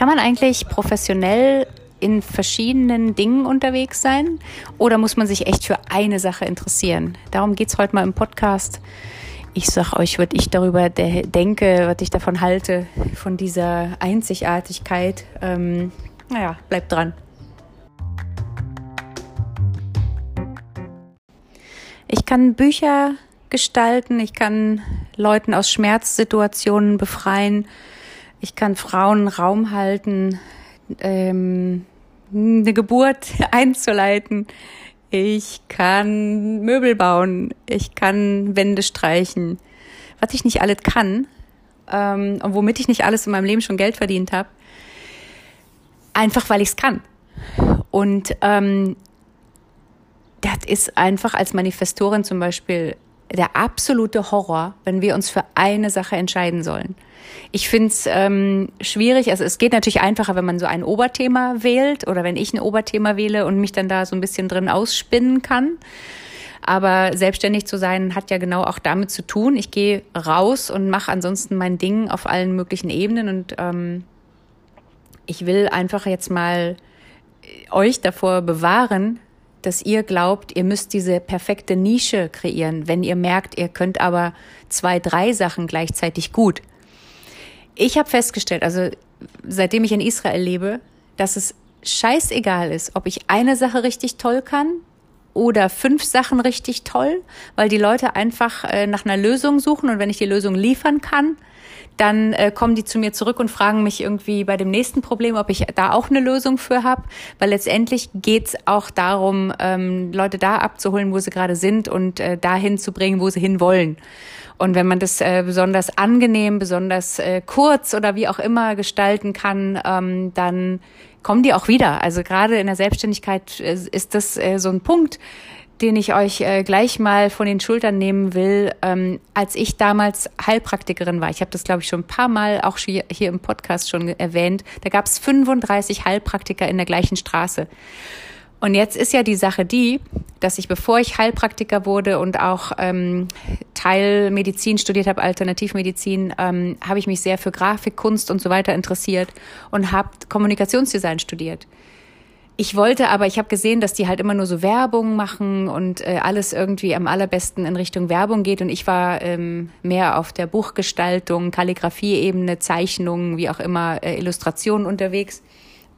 Kann man eigentlich professionell in verschiedenen Dingen unterwegs sein oder muss man sich echt für eine Sache interessieren? Darum geht es heute mal im Podcast. Ich sag euch, was ich darüber denke, was ich davon halte, von dieser Einzigartigkeit. Ähm, naja, bleibt dran. Ich kann Bücher gestalten, ich kann Leuten aus Schmerzsituationen befreien, ich kann Frauen Raum halten, ähm, eine Geburt einzuleiten. Ich kann Möbel bauen. Ich kann Wände streichen. Was ich nicht alles kann ähm, und womit ich nicht alles in meinem Leben schon Geld verdient habe, einfach weil ich es kann. Und ähm, das ist einfach als Manifestorin zum Beispiel der absolute Horror, wenn wir uns für eine Sache entscheiden sollen. Ich finde es ähm, schwierig. Also es geht natürlich einfacher, wenn man so ein Oberthema wählt oder wenn ich ein Oberthema wähle und mich dann da so ein bisschen drin ausspinnen kann. Aber selbstständig zu sein hat ja genau auch damit zu tun. Ich gehe raus und mache ansonsten mein Ding auf allen möglichen Ebenen und ähm, ich will einfach jetzt mal euch davor bewahren, dass ihr glaubt, ihr müsst diese perfekte Nische kreieren, wenn ihr merkt, ihr könnt aber zwei, drei Sachen gleichzeitig gut. Ich habe festgestellt, also seitdem ich in Israel lebe, dass es scheißegal ist, ob ich eine Sache richtig toll kann oder fünf Sachen richtig toll, weil die Leute einfach äh, nach einer Lösung suchen und wenn ich die Lösung liefern kann, dann äh, kommen die zu mir zurück und fragen mich irgendwie bei dem nächsten Problem, ob ich da auch eine Lösung für habe. Weil letztendlich geht's auch darum, ähm, Leute da abzuholen, wo sie gerade sind und äh, dahin zu bringen, wo sie hin wollen. Und wenn man das äh, besonders angenehm, besonders äh, kurz oder wie auch immer gestalten kann, ähm, dann kommen die auch wieder. Also gerade in der Selbstständigkeit äh, ist das äh, so ein Punkt, den ich euch äh, gleich mal von den Schultern nehmen will. Ähm, als ich damals Heilpraktikerin war, ich habe das, glaube ich, schon ein paar Mal auch hier, hier im Podcast schon erwähnt, da gab es 35 Heilpraktiker in der gleichen Straße. Und jetzt ist ja die Sache die, dass ich, bevor ich Heilpraktiker wurde und auch ähm, Teil Medizin studiert habe, Alternativmedizin, ähm, habe ich mich sehr für Grafik, Kunst und so weiter interessiert und habe Kommunikationsdesign studiert. Ich wollte aber, ich habe gesehen, dass die halt immer nur so Werbung machen und äh, alles irgendwie am allerbesten in Richtung Werbung geht. Und ich war ähm, mehr auf der Buchgestaltung, Kalligrafie-Ebene, Zeichnungen, wie auch immer, äh, Illustrationen unterwegs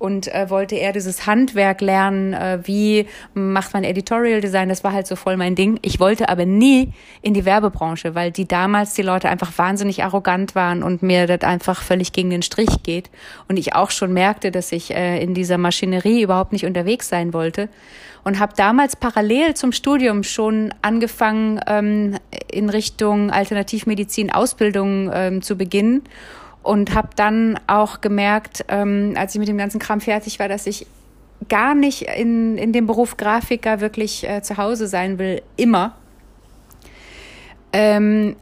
und äh, wollte eher dieses Handwerk lernen, äh, wie macht man Editorial Design, das war halt so voll mein Ding. Ich wollte aber nie in die Werbebranche, weil die damals die Leute einfach wahnsinnig arrogant waren und mir das einfach völlig gegen den Strich geht. Und ich auch schon merkte, dass ich äh, in dieser Maschinerie überhaupt nicht unterwegs sein wollte. Und habe damals parallel zum Studium schon angefangen, ähm, in Richtung Alternativmedizin Ausbildung ähm, zu beginnen und habe dann auch gemerkt, ähm, als ich mit dem ganzen Kram fertig war, dass ich gar nicht in, in dem Beruf Grafiker wirklich äh, zu Hause sein will, immer. Ähm,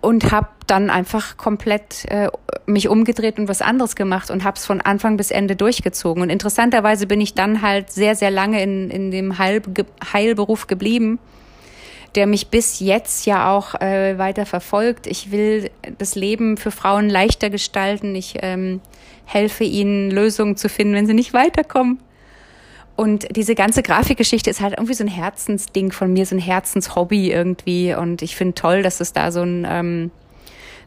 und habe dann einfach komplett äh, mich umgedreht und was anderes gemacht und habe es von Anfang bis Ende durchgezogen. Und interessanterweise bin ich dann halt sehr, sehr lange in, in dem Heil, Heilberuf geblieben der mich bis jetzt ja auch äh, weiter verfolgt. Ich will das Leben für Frauen leichter gestalten. Ich ähm, helfe ihnen, Lösungen zu finden, wenn sie nicht weiterkommen. Und diese ganze Grafikgeschichte ist halt irgendwie so ein Herzensding von mir, so ein Herzenshobby irgendwie. Und ich finde toll, dass es da so ein ähm,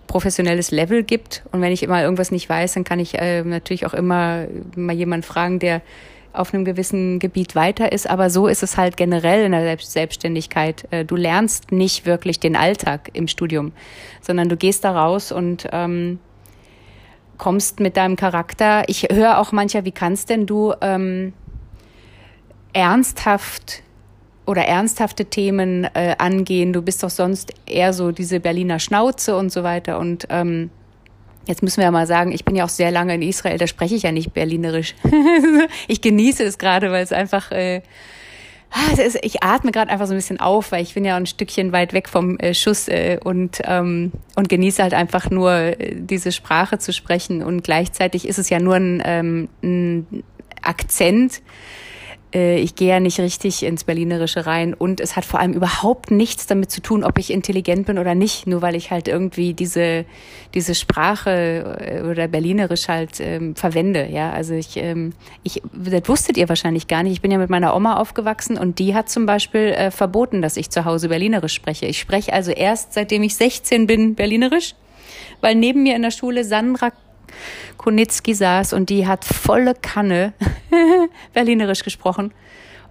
professionelles Level gibt. Und wenn ich immer irgendwas nicht weiß, dann kann ich äh, natürlich auch immer mal jemanden fragen, der auf einem gewissen Gebiet weiter ist. Aber so ist es halt generell in der Selbstständigkeit. Äh, du lernst nicht wirklich den Alltag im Studium, sondern du gehst da raus und ähm, kommst mit deinem Charakter. Ich höre auch mancher, wie kannst denn du ähm, ernsthaft oder ernsthafte Themen äh, angehen? Du bist doch sonst eher so diese Berliner Schnauze und so weiter. Und ähm, Jetzt müssen wir ja mal sagen, ich bin ja auch sehr lange in Israel, da spreche ich ja nicht berlinerisch. ich genieße es gerade, weil es einfach, äh, ah, ist, ich atme gerade einfach so ein bisschen auf, weil ich bin ja ein Stückchen weit weg vom äh, Schuss äh, und, ähm, und genieße halt einfach nur äh, diese Sprache zu sprechen. Und gleichzeitig ist es ja nur ein, ähm, ein Akzent, ich gehe ja nicht richtig ins Berlinerische rein und es hat vor allem überhaupt nichts damit zu tun, ob ich intelligent bin oder nicht, nur weil ich halt irgendwie diese, diese Sprache äh, oder Berlinerisch halt ähm, verwende. Ja, also ich, ähm, ich, das wusstet ihr wahrscheinlich gar nicht. Ich bin ja mit meiner Oma aufgewachsen und die hat zum Beispiel äh, verboten, dass ich zu Hause Berlinerisch spreche. Ich spreche also erst, seitdem ich 16 bin, Berlinerisch, weil neben mir in der Schule Sandra Konitzki saß und die hat volle Kanne Berlinerisch gesprochen.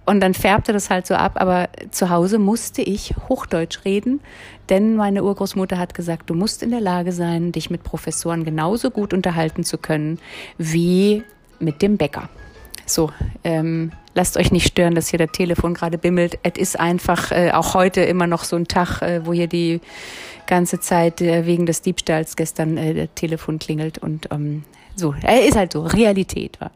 Und dann färbte das halt so ab, aber zu Hause musste ich Hochdeutsch reden, denn meine Urgroßmutter hat gesagt, du musst in der Lage sein, dich mit Professoren genauso gut unterhalten zu können wie mit dem Bäcker. So, ähm, lasst euch nicht stören, dass hier das Telefon gerade bimmelt. Es ist einfach äh, auch heute immer noch so ein Tag, äh, wo hier die ganze Zeit äh, wegen des Diebstahls gestern äh, das Telefon klingelt und ähm, so, er ist halt so, Realität war.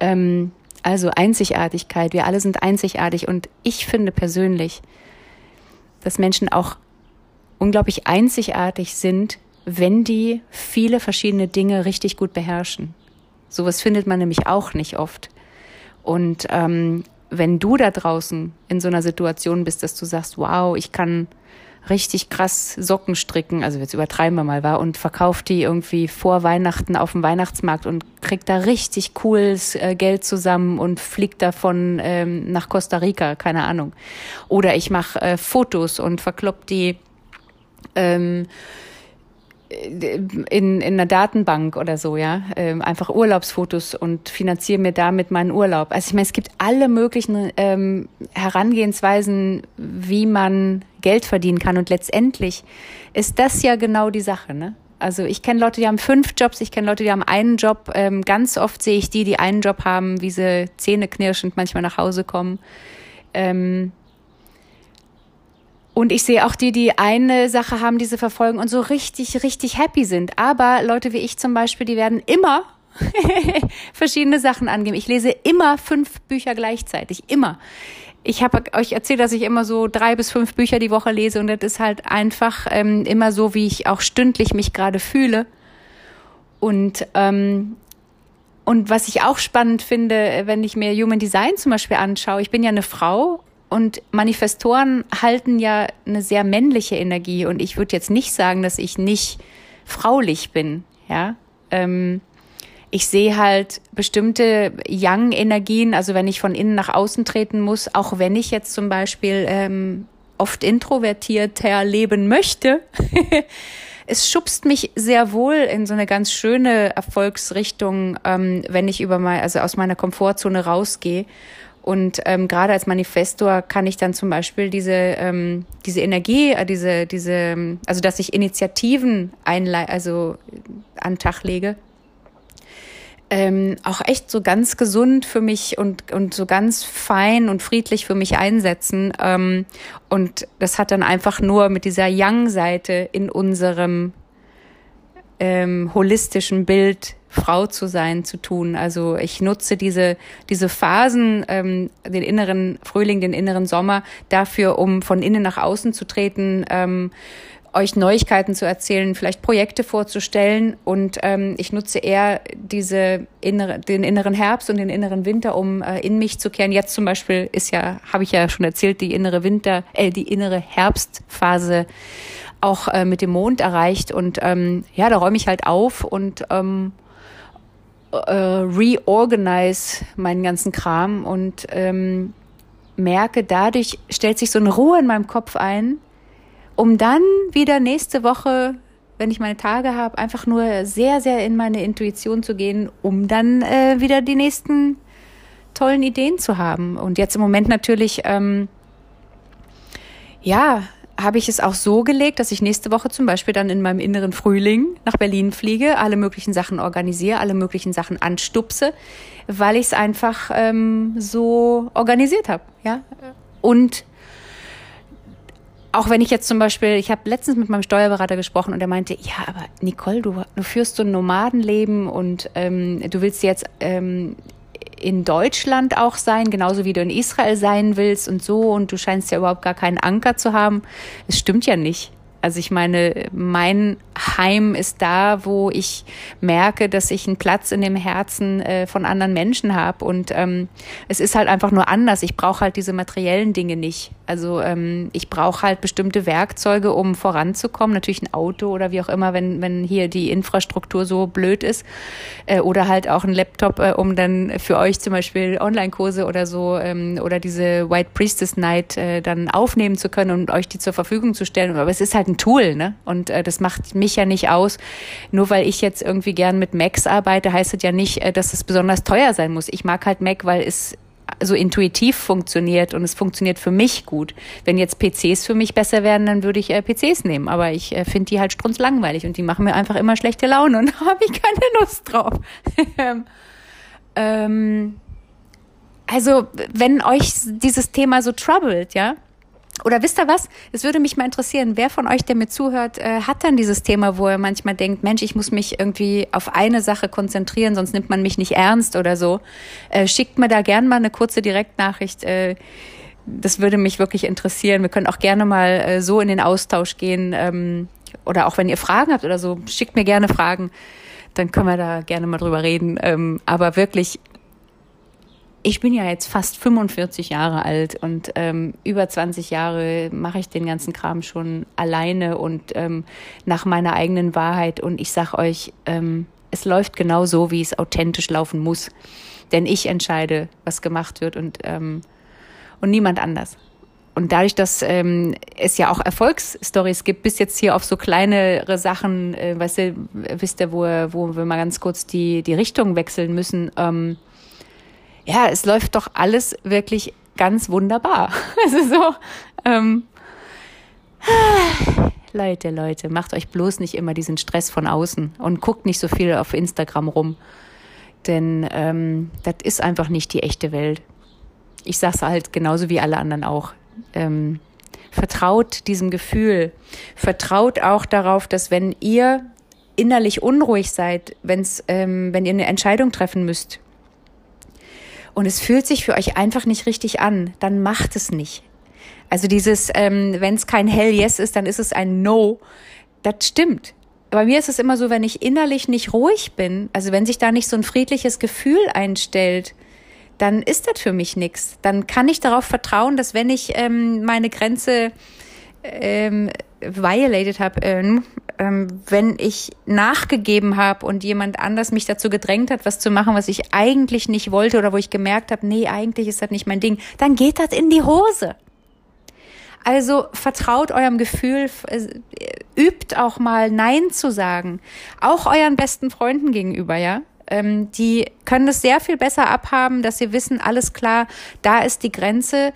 Ähm, also Einzigartigkeit, wir alle sind einzigartig und ich finde persönlich, dass Menschen auch unglaublich einzigartig sind, wenn die viele verschiedene Dinge richtig gut beherrschen. Sowas findet man nämlich auch nicht oft. Und ähm, wenn du da draußen in so einer Situation bist, dass du sagst, wow, ich kann richtig krass Socken stricken, also jetzt übertreiben wir mal, war und verkauft die irgendwie vor Weihnachten auf dem Weihnachtsmarkt und kriegt da richtig cooles äh, Geld zusammen und fliegt davon ähm, nach Costa Rica, keine Ahnung. Oder ich mache äh, Fotos und verklopp die ähm, in, in einer Datenbank oder so, ja, ähm, einfach Urlaubsfotos und finanziere mir damit meinen Urlaub. Also ich meine, es gibt alle möglichen ähm, Herangehensweisen, wie man Geld verdienen kann und letztendlich ist das ja genau die Sache, ne? Also ich kenne Leute, die haben fünf Jobs, ich kenne Leute, die haben einen Job. Ähm, ganz oft sehe ich die, die einen Job haben, wie sie zähneknirschend manchmal nach Hause kommen. Ähm, und ich sehe auch die, die eine Sache haben, die sie verfolgen und so richtig, richtig happy sind. Aber Leute wie ich zum Beispiel, die werden immer verschiedene Sachen angeben. Ich lese immer fünf Bücher gleichzeitig. Immer. Ich habe euch erzählt, dass ich immer so drei bis fünf Bücher die Woche lese und das ist halt einfach ähm, immer so, wie ich auch stündlich mich gerade fühle. Und ähm, und was ich auch spannend finde, wenn ich mir Human Design zum Beispiel anschaue, ich bin ja eine Frau und Manifestoren halten ja eine sehr männliche Energie. Und ich würde jetzt nicht sagen, dass ich nicht fraulich bin. Ja, ähm, ich sehe halt bestimmte Young-Energien, also wenn ich von innen nach außen treten muss, auch wenn ich jetzt zum Beispiel ähm, oft introvertierter leben möchte. es schubst mich sehr wohl in so eine ganz schöne Erfolgsrichtung, ähm, wenn ich über mal, also aus meiner Komfortzone rausgehe und ähm, gerade als Manifestor kann ich dann zum Beispiel diese, ähm, diese Energie, äh, diese, diese, also dass ich Initiativen einle also an den Tag lege, ähm, auch echt so ganz gesund für mich und, und so ganz fein und friedlich für mich einsetzen. Ähm, und das hat dann einfach nur mit dieser Young-Seite in unserem ähm, holistischen Bild Frau zu sein zu tun. Also ich nutze diese, diese Phasen, ähm, den inneren Frühling, den inneren Sommer dafür, um von innen nach außen zu treten, ähm, euch Neuigkeiten zu erzählen, vielleicht Projekte vorzustellen. Und ähm, ich nutze eher diese innere, den inneren Herbst und den inneren Winter, um äh, in mich zu kehren. Jetzt zum Beispiel ist ja, habe ich ja schon erzählt, die innere Winter, äh, die innere Herbstphase auch äh, mit dem Mond erreicht. Und ähm, ja, da räume ich halt auf und ähm, äh, reorganize meinen ganzen Kram und ähm, merke, dadurch stellt sich so eine Ruhe in meinem Kopf ein, um dann wieder nächste Woche, wenn ich meine Tage habe, einfach nur sehr, sehr in meine Intuition zu gehen, um dann äh, wieder die nächsten tollen Ideen zu haben. Und jetzt im Moment natürlich, ähm, ja, habe ich es auch so gelegt, dass ich nächste Woche zum Beispiel dann in meinem inneren Frühling nach Berlin fliege, alle möglichen Sachen organisiere, alle möglichen Sachen anstupse, weil ich es einfach ähm, so organisiert habe. Ja? Und auch wenn ich jetzt zum Beispiel, ich habe letztens mit meinem Steuerberater gesprochen und er meinte, ja, aber Nicole, du, du führst so ein Nomadenleben und ähm, du willst jetzt ähm, in Deutschland auch sein, genauso wie du in Israel sein willst und so und du scheinst ja überhaupt gar keinen Anker zu haben. Es stimmt ja nicht. Also ich meine, mein Time ist da, wo ich merke, dass ich einen Platz in dem Herzen äh, von anderen Menschen habe. Und ähm, es ist halt einfach nur anders. Ich brauche halt diese materiellen Dinge nicht. Also ähm, ich brauche halt bestimmte Werkzeuge, um voranzukommen. Natürlich ein Auto oder wie auch immer, wenn, wenn hier die Infrastruktur so blöd ist. Äh, oder halt auch ein Laptop, äh, um dann für euch zum Beispiel Online-Kurse oder so ähm, oder diese White Priestess Night äh, dann aufnehmen zu können und euch die zur Verfügung zu stellen. Aber es ist halt ein Tool, ne? Und äh, das macht mich ja nicht aus. Nur weil ich jetzt irgendwie gern mit Macs arbeite, heißt es ja nicht, äh, dass es besonders teuer sein muss. Ich mag halt Mac, weil es so intuitiv funktioniert und es funktioniert für mich gut. Wenn jetzt PCs für mich besser wären, dann würde ich äh, PCs nehmen. Aber ich äh, finde die halt strunzlangweilig und die machen mir einfach immer schlechte Laune und da habe ich keine Lust drauf. ähm, also, wenn euch dieses Thema so troubled, ja, oder wisst ihr was? Es würde mich mal interessieren, wer von euch, der mir zuhört, äh, hat dann dieses Thema, wo er manchmal denkt, Mensch, ich muss mich irgendwie auf eine Sache konzentrieren, sonst nimmt man mich nicht ernst oder so. Äh, schickt mir da gern mal eine kurze Direktnachricht. Äh, das würde mich wirklich interessieren. Wir können auch gerne mal äh, so in den Austausch gehen. Ähm, oder auch wenn ihr Fragen habt oder so, schickt mir gerne Fragen. Dann können wir da gerne mal drüber reden. Ähm, aber wirklich, ich bin ja jetzt fast 45 Jahre alt und ähm, über 20 Jahre mache ich den ganzen Kram schon alleine und ähm, nach meiner eigenen Wahrheit. Und ich sag euch, ähm, es läuft genau so, wie es authentisch laufen muss. Denn ich entscheide, was gemacht wird und, ähm, und niemand anders. Und dadurch, dass ähm, es ja auch Erfolgsstories gibt, bis jetzt hier auf so kleinere Sachen, äh, weißt du, wisst ihr, wo, wo wir mal ganz kurz die, die Richtung wechseln müssen, ähm, ja, es läuft doch alles wirklich ganz wunderbar. Also so, ähm, Leute, Leute, macht euch bloß nicht immer diesen Stress von außen und guckt nicht so viel auf Instagram rum. Denn ähm, das ist einfach nicht die echte Welt. Ich sag's halt genauso wie alle anderen auch. Ähm, vertraut diesem Gefühl. Vertraut auch darauf, dass wenn ihr innerlich unruhig seid, wenn's, ähm, wenn ihr eine Entscheidung treffen müsst, und es fühlt sich für euch einfach nicht richtig an, dann macht es nicht. Also dieses, ähm, wenn es kein Hell Yes ist, dann ist es ein No. Das stimmt. Bei mir ist es immer so, wenn ich innerlich nicht ruhig bin, also wenn sich da nicht so ein friedliches Gefühl einstellt, dann ist das für mich nichts. Dann kann ich darauf vertrauen, dass wenn ich ähm, meine Grenze ähm, violated habe, ähm, ähm, wenn ich nachgegeben habe und jemand anders mich dazu gedrängt hat, was zu machen, was ich eigentlich nicht wollte oder wo ich gemerkt habe, nee, eigentlich ist das nicht mein Ding, dann geht das in die Hose. Also vertraut eurem Gefühl, äh, übt auch mal Nein zu sagen, auch euren besten Freunden gegenüber, ja. Ähm, die können es sehr viel besser abhaben, dass sie wissen, alles klar, da ist die Grenze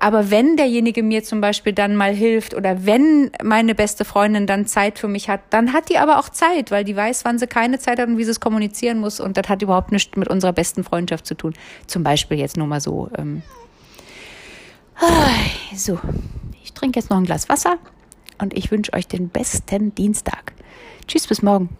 aber wenn derjenige mir zum Beispiel dann mal hilft oder wenn meine beste Freundin dann Zeit für mich hat, dann hat die aber auch Zeit, weil die weiß, wann sie keine Zeit hat und wie sie es kommunizieren muss. Und das hat überhaupt nichts mit unserer besten Freundschaft zu tun. Zum Beispiel jetzt nur mal so. Ähm so, ich trinke jetzt noch ein Glas Wasser und ich wünsche euch den besten Dienstag. Tschüss, bis morgen.